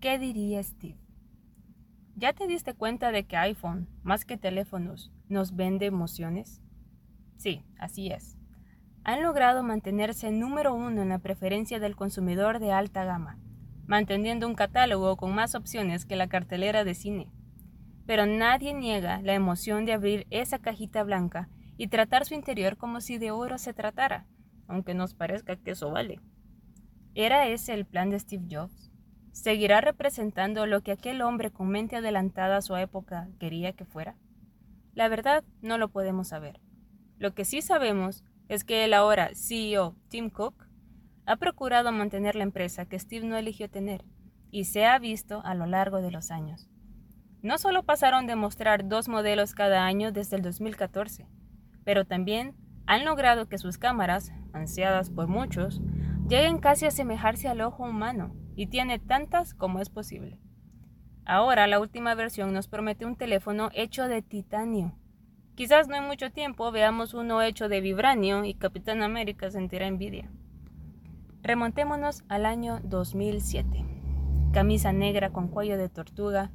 ¿Qué diría Steve? ¿Ya te diste cuenta de que iPhone, más que teléfonos, nos vende emociones? Sí, así es. Han logrado mantenerse número uno en la preferencia del consumidor de alta gama, manteniendo un catálogo con más opciones que la cartelera de cine. Pero nadie niega la emoción de abrir esa cajita blanca y tratar su interior como si de oro se tratara, aunque nos parezca que eso vale. ¿Era ese el plan de Steve Jobs? ¿Seguirá representando lo que aquel hombre con mente adelantada a su época quería que fuera? La verdad no lo podemos saber. Lo que sí sabemos es que el ahora CEO Tim Cook ha procurado mantener la empresa que Steve no eligió tener y se ha visto a lo largo de los años. No solo pasaron de mostrar dos modelos cada año desde el 2014, pero también han logrado que sus cámaras, ansiadas por muchos, lleguen casi a asemejarse al ojo humano y tiene tantas como es posible. Ahora la última versión nos promete un teléfono hecho de titanio. Quizás no en mucho tiempo veamos uno hecho de vibranio y Capitán América sentirá envidia. Remontémonos al año 2007. Camisa negra con cuello de tortuga,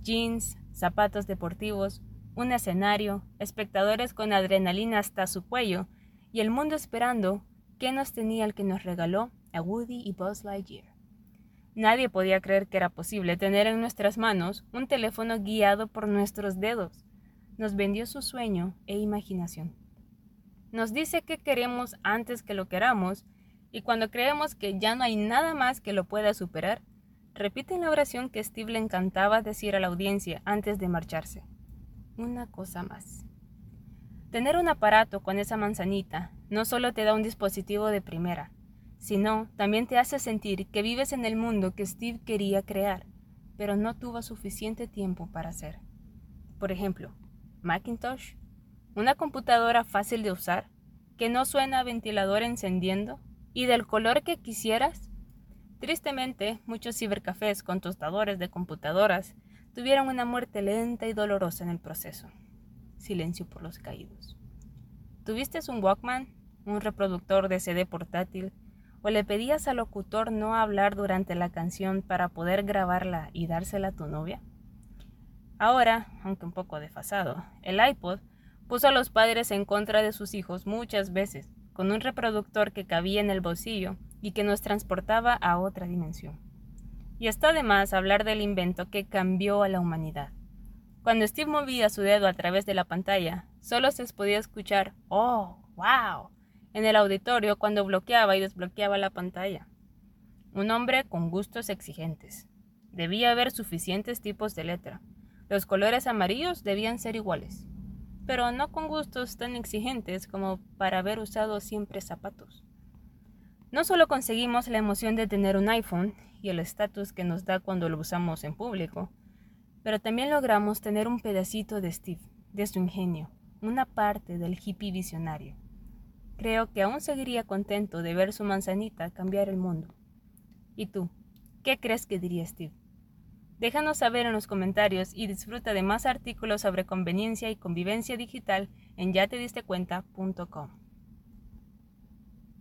jeans, zapatos deportivos, un escenario, espectadores con adrenalina hasta su cuello y el mundo esperando qué nos tenía el que nos regaló a Woody y Buzz Lightyear. Nadie podía creer que era posible tener en nuestras manos un teléfono guiado por nuestros dedos. Nos vendió su sueño e imaginación. Nos dice que queremos antes que lo queramos y cuando creemos que ya no hay nada más que lo pueda superar, repite la oración que Steve le encantaba decir a la audiencia antes de marcharse una cosa más. Tener un aparato con esa manzanita no solo te da un dispositivo de primera, sino también te hace sentir que vives en el mundo que Steve quería crear, pero no tuvo suficiente tiempo para hacer. Por ejemplo, Macintosh, una computadora fácil de usar, que no suena a ventilador encendiendo y del color que quisieras. Tristemente, muchos cibercafés con tostadores de computadoras tuvieron una muerte lenta y dolorosa en el proceso. Silencio por los caídos. ¿Tuviste un Walkman, un reproductor de CD portátil, o le pedías al locutor no hablar durante la canción para poder grabarla y dársela a tu novia? Ahora, aunque un poco desfasado, el iPod puso a los padres en contra de sus hijos muchas veces, con un reproductor que cabía en el bolsillo y que nos transportaba a otra dimensión. Y está de más hablar del invento que cambió a la humanidad. Cuando Steve movía su dedo a través de la pantalla, solo se podía escuchar ¡Oh! ¡Wow! En el auditorio cuando bloqueaba y desbloqueaba la pantalla. Un hombre con gustos exigentes. Debía haber suficientes tipos de letra. Los colores amarillos debían ser iguales, pero no con gustos tan exigentes como para haber usado siempre zapatos. No solo conseguimos la emoción de tener un iPhone y el estatus que nos da cuando lo usamos en público, pero también logramos tener un pedacito de Steve, de su ingenio, una parte del hippie visionario. Creo que aún seguiría contento de ver su manzanita cambiar el mundo. ¿Y tú? ¿Qué crees que diría Steve? Déjanos saber en los comentarios y disfruta de más artículos sobre conveniencia y convivencia digital en yatedistecuenta.com.